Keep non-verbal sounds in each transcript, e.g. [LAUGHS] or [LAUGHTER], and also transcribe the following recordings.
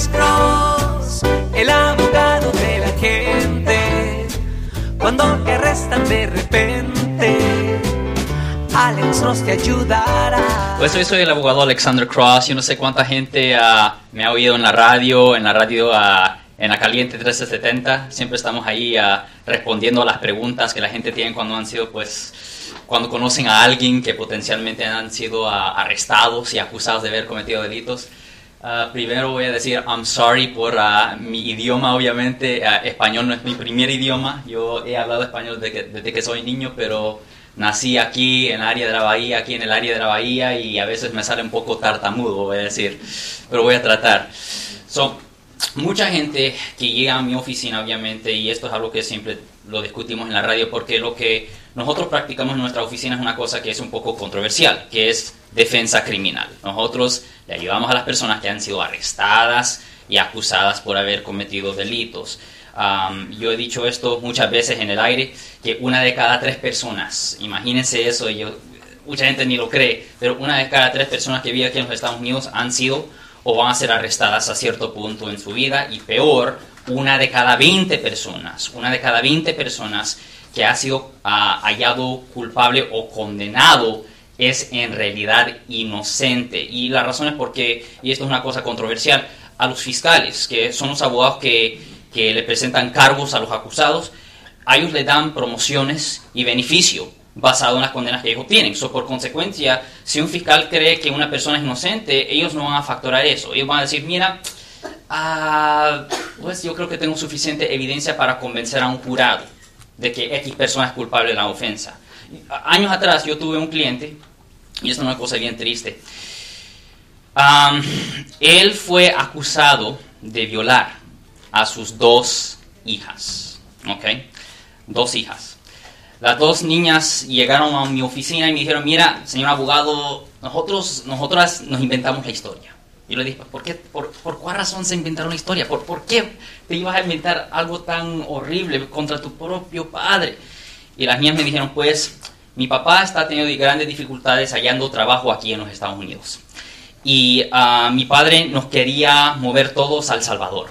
Alex Cross, el abogado de la gente. Cuando te arrestan de repente, Alex Cross te ayudará. Pues yo soy el abogado Alexander Cross. Yo no sé cuánta gente ah, me ha oído en la radio, en la radio ah, en la Caliente 1370. Siempre estamos ahí ah, respondiendo a las preguntas que la gente tiene cuando han sido, pues, cuando conocen a alguien que potencialmente han sido arrestados y acusados de haber cometido delitos. Primero voy a decir I'm sorry por mi idioma, obviamente. español no es mi primer idioma. Yo he hablado español desde que, desde que soy niño, pero nací aquí en el área de la bahía, aquí en el área de la bahía y a veces me sale un poco tartamudo, voy a decir, pero voy a tratar. So, mucha gente que llega a mi oficina, obviamente, y esto es algo que siempre lo discutimos en la radio, porque lo que nosotros practicamos en nuestra oficina es una cosa que es un poco controversial, que es defensa criminal. Nosotros le ayudamos a las personas que han sido arrestadas y acusadas por haber cometido delitos yo he dicho esto muchas veces en el aire, que una de cada tres personas, imagínense eso, yo, mucha gente ni lo cree, pero una de cada tres personas que viven aquí en los Estados Unidos han sido o van a ser arrestadas a cierto punto en su vida, y peor, una de cada 20 personas, una de cada 20 personas que ha sido ah, hallado culpable o condenado es en realidad inocente. Y la razón es porque, y esto es una cosa controversial, a los fiscales, que son los abogados que que le presentan cargos a los acusados, a ellos le dan promociones y beneficio basado en las condenas que ellos tienen. So, por consecuencia, si un fiscal cree que una persona es inocente, ellos no van a factorar eso. Ellos van a decir, mira, ah, pues yo creo que tengo suficiente evidencia para convencer a un jurado de que X persona es culpable de la ofensa. Años atrás yo tuve un cliente, y esto es una cosa bien triste, él fue acusado de violar a sus dos hijas. ¿Ok? Dos hijas. Las dos niñas llegaron a mi oficina y me dijeron, mira, señor abogado, nosotros, nosotras nos inventamos la historia. Y le dije, ¿por, qué, por, cuál razón se inventaron la historia? ¿Por, ¿Por qué te ibas a inventar algo tan horrible contra tu propio padre? Y las niñas me dijeron, pues, mi papá está teniendo grandes dificultades hallando trabajo aquí en los Estados Unidos. Y uh, mi padre nos quería mover todos al Salvador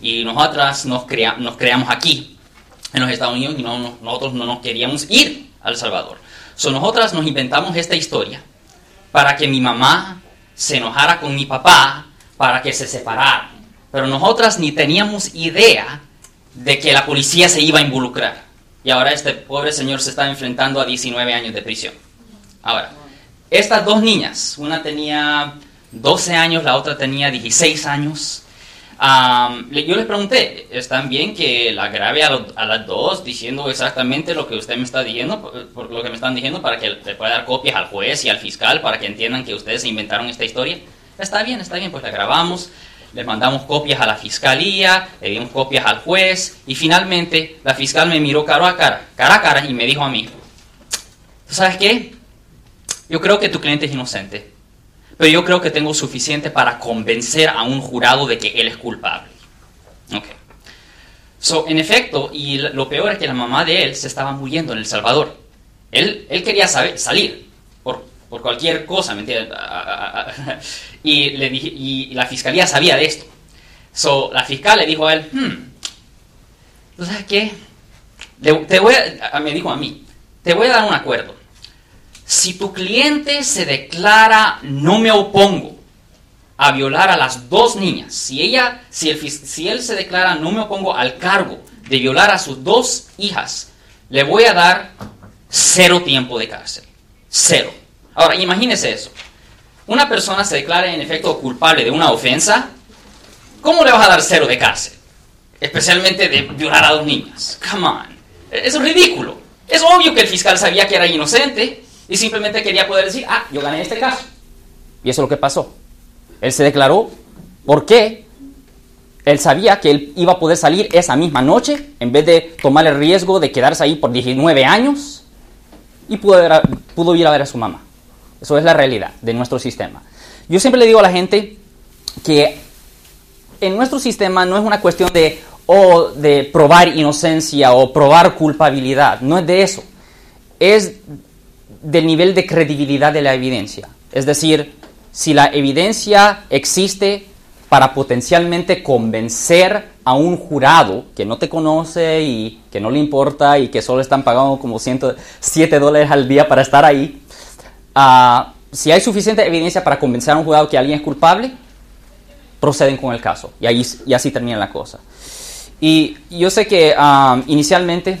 y nosotras nos, nos creamos aquí, en los Estados Unidos, y no, nosotros no nos queríamos ir al Salvador. So, nosotras nos inventamos esta historia para que mi mamá se enojara con mi papá para que se separaran. Pero nosotras ni teníamos idea de que la policía se iba a involucrar. Y ahora este pobre señor se está enfrentando a 19 años de prisión. Ahora, estas dos niñas, una tenía 12 años, la otra tenía 16 años, yo les pregunté, ¿están bien que la grabe a, las dos diciendo exactamente lo que usted me está diciendo, por, lo que me están diciendo, para que le pueda dar copias al juez y al fiscal para que entiendan que ustedes inventaron esta historia? Está bien, está bien, pues la grabamos, les mandamos copias a la fiscalía, le dimos copias al juez y finalmente la fiscal me miró cara a cara, cara a cara y me dijo a mí, ¿tú sabes qué? Yo creo que tu cliente es inocente pero yo creo que tengo suficiente para convencer a un jurado de que él es culpable. Ok. So, en efecto, y lo peor es que la mamá de él se estaba muriendo en El Salvador. Él, él quería saber, salir por, por cualquier cosa, ¿me entiendes? [LAUGHS] Y, le dije, y la fiscalía sabía de esto. So, la fiscal le dijo a él, hmm, ¿tú sabes qué? te voy a, me dijo a mí, te voy a dar un acuerdo si tu cliente se declara no me opongo a violar a las dos niñas, si, ella, si, si él se declara no me opongo al cargo de violar a sus dos hijas, le voy a dar cero tiempo de cárcel. Cero. Ahora, imagínese eso. Una persona se declara en efecto culpable de una ofensa, ¿cómo le vas a dar cero de cárcel? Especialmente de violar a dos niñas. Come on. Es ridículo. Es obvio que el fiscal sabía que era inocente y simplemente quería poder decir, ah, yo gané este caso. Y eso es lo que pasó. Él se declaró porque él sabía que él iba a poder salir esa misma noche en vez de tomar el riesgo de quedarse ahí por 19 años y pudo, pudo ir a ver a su mamá. Eso es la realidad de nuestro sistema. Yo siempre le digo a la gente que en nuestro sistema no es una cuestión de, o de probar inocencia o probar culpabilidad, no es de eso. Es del nivel de credibilidad de la evidencia. Es decir, si la evidencia existe para potencialmente convencer a un jurado que no te conoce y que no le importa y que solo están pagando como 107 dólares al día para estar ahí, ah, si hay suficiente evidencia para convencer a un jurado que alguien es culpable, proceden con el caso y, ahí, y así termina la cosa. Y yo sé que ah, inicialmente,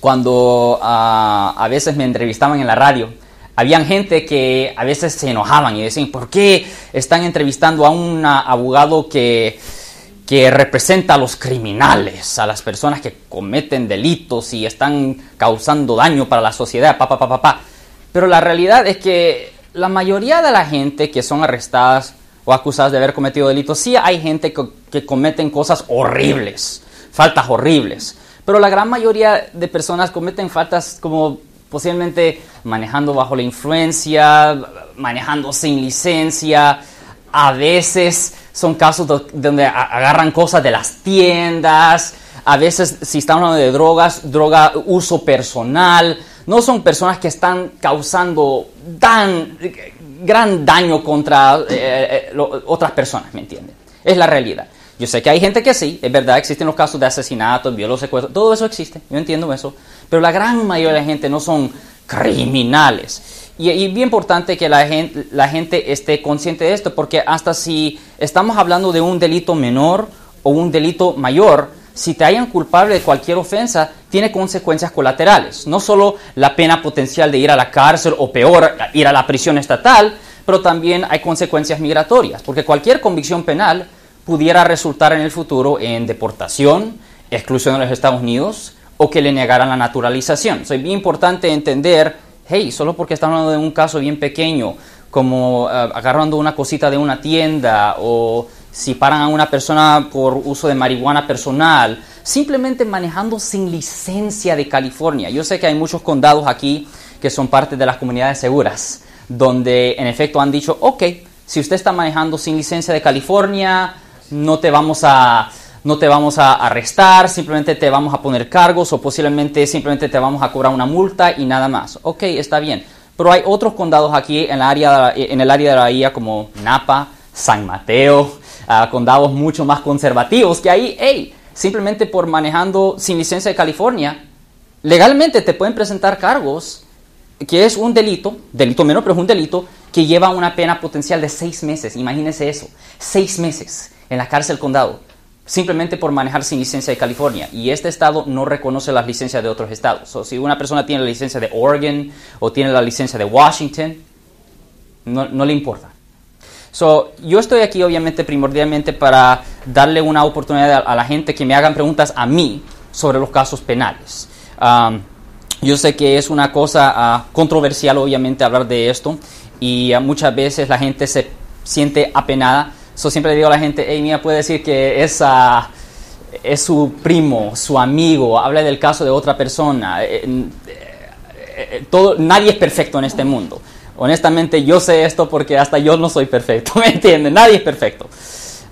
cuando ah, a veces me entrevistaban en la radio, habían gente que a veces se enojaban y decían, ¿por qué están entrevistando a un abogado que, que representa a los criminales, a las personas que cometen delitos y están causando daño para la sociedad? Pa, pa, pa, pa, Pero la realidad es que la mayoría de la gente que son arrestadas o acusadas de haber cometido delitos, sí hay gente que, que cometen cosas horribles, faltas horribles. Pero la gran mayoría de personas cometen faltas como posiblemente manejando bajo la influencia, manejando sin licencia. A veces son casos donde agarran cosas de las tiendas. A veces, si estamos hablando de drogas, droga uso personal. No son personas que están causando tan gran daño contra eh, eh, otras personas, ¿me entienden? Es la realidad. Yo sé que hay gente que sí, es verdad, existen los casos de asesinatos, violos, secuestros, todo eso existe, yo entiendo eso, pero la gran mayoría de la gente no son criminales. Y, es bien importante que la gente, esté consciente de esto, porque hasta si estamos hablando de un delito menor o un delito mayor, si te hayan culpable de cualquier ofensa, tiene consecuencias colaterales. No solo la pena potencial de ir a la cárcel o peor, ir a la prisión estatal, pero también hay consecuencias migratorias, porque cualquier convicción penal pudiera resultar en el futuro en deportación, exclusión de los Estados Unidos o que le negaran la naturalización. Es bien importante entender, hey, solo porque estamos hablando de un caso bien pequeño, como eh, agarrando una cosita de una tienda o si paran a una persona por uso de marihuana personal, simplemente manejando sin licencia de California. Yo sé que hay muchos condados aquí que son parte de las comunidades seguras, donde en efecto han dicho, ok, si usted está manejando sin licencia de California, no te vamos a, no te vamos a arrestar, simplemente te vamos a poner cargos o posiblemente simplemente te vamos a cobrar una multa y nada más. Ok, está bien. Pero hay otros condados aquí en, área, en el área de la bahía como Napa, San Mateo, ah, condados mucho más conservativos que ahí, hey, simplemente por manejando sin licencia de California, legalmente te pueden presentar cargos que es un delito, delito menor, pero es un delito que lleva una pena potencial de seis meses. Imagínense eso, seis meses en la cárcel condado, simplemente por manejar sin licencia de California. Y este estado no reconoce las licencias de otros estados. O si una persona tiene la licencia de Oregon o tiene la licencia de Washington, no, le importa. So, yo estoy aquí obviamente primordialmente para darle una oportunidad a, la gente que me hagan preguntas a mí sobre los casos penales. Um, yo sé que es una cosa ah, controversial obviamente hablar de esto y ah, muchas veces la gente se siente apenada So, siempre le digo a la gente, hey, mía, puede decir que es, es su primo, su amigo, habla del caso de otra persona. Eh, eh, eh, todo, nadie es perfecto en este mundo. Honestamente, yo sé esto porque hasta yo no soy perfecto, [LAUGHS] ¿me entienden? Nadie es perfecto.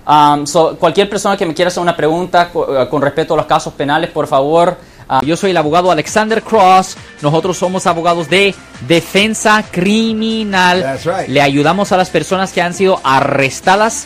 Um, cualquier persona que me quiera hacer una pregunta con respecto a los casos penales, por favor, Ah, yo soy el abogado Alexander Cross. Nosotros somos abogados de defensa criminal. Le ayudamos a las personas que han sido arrestadas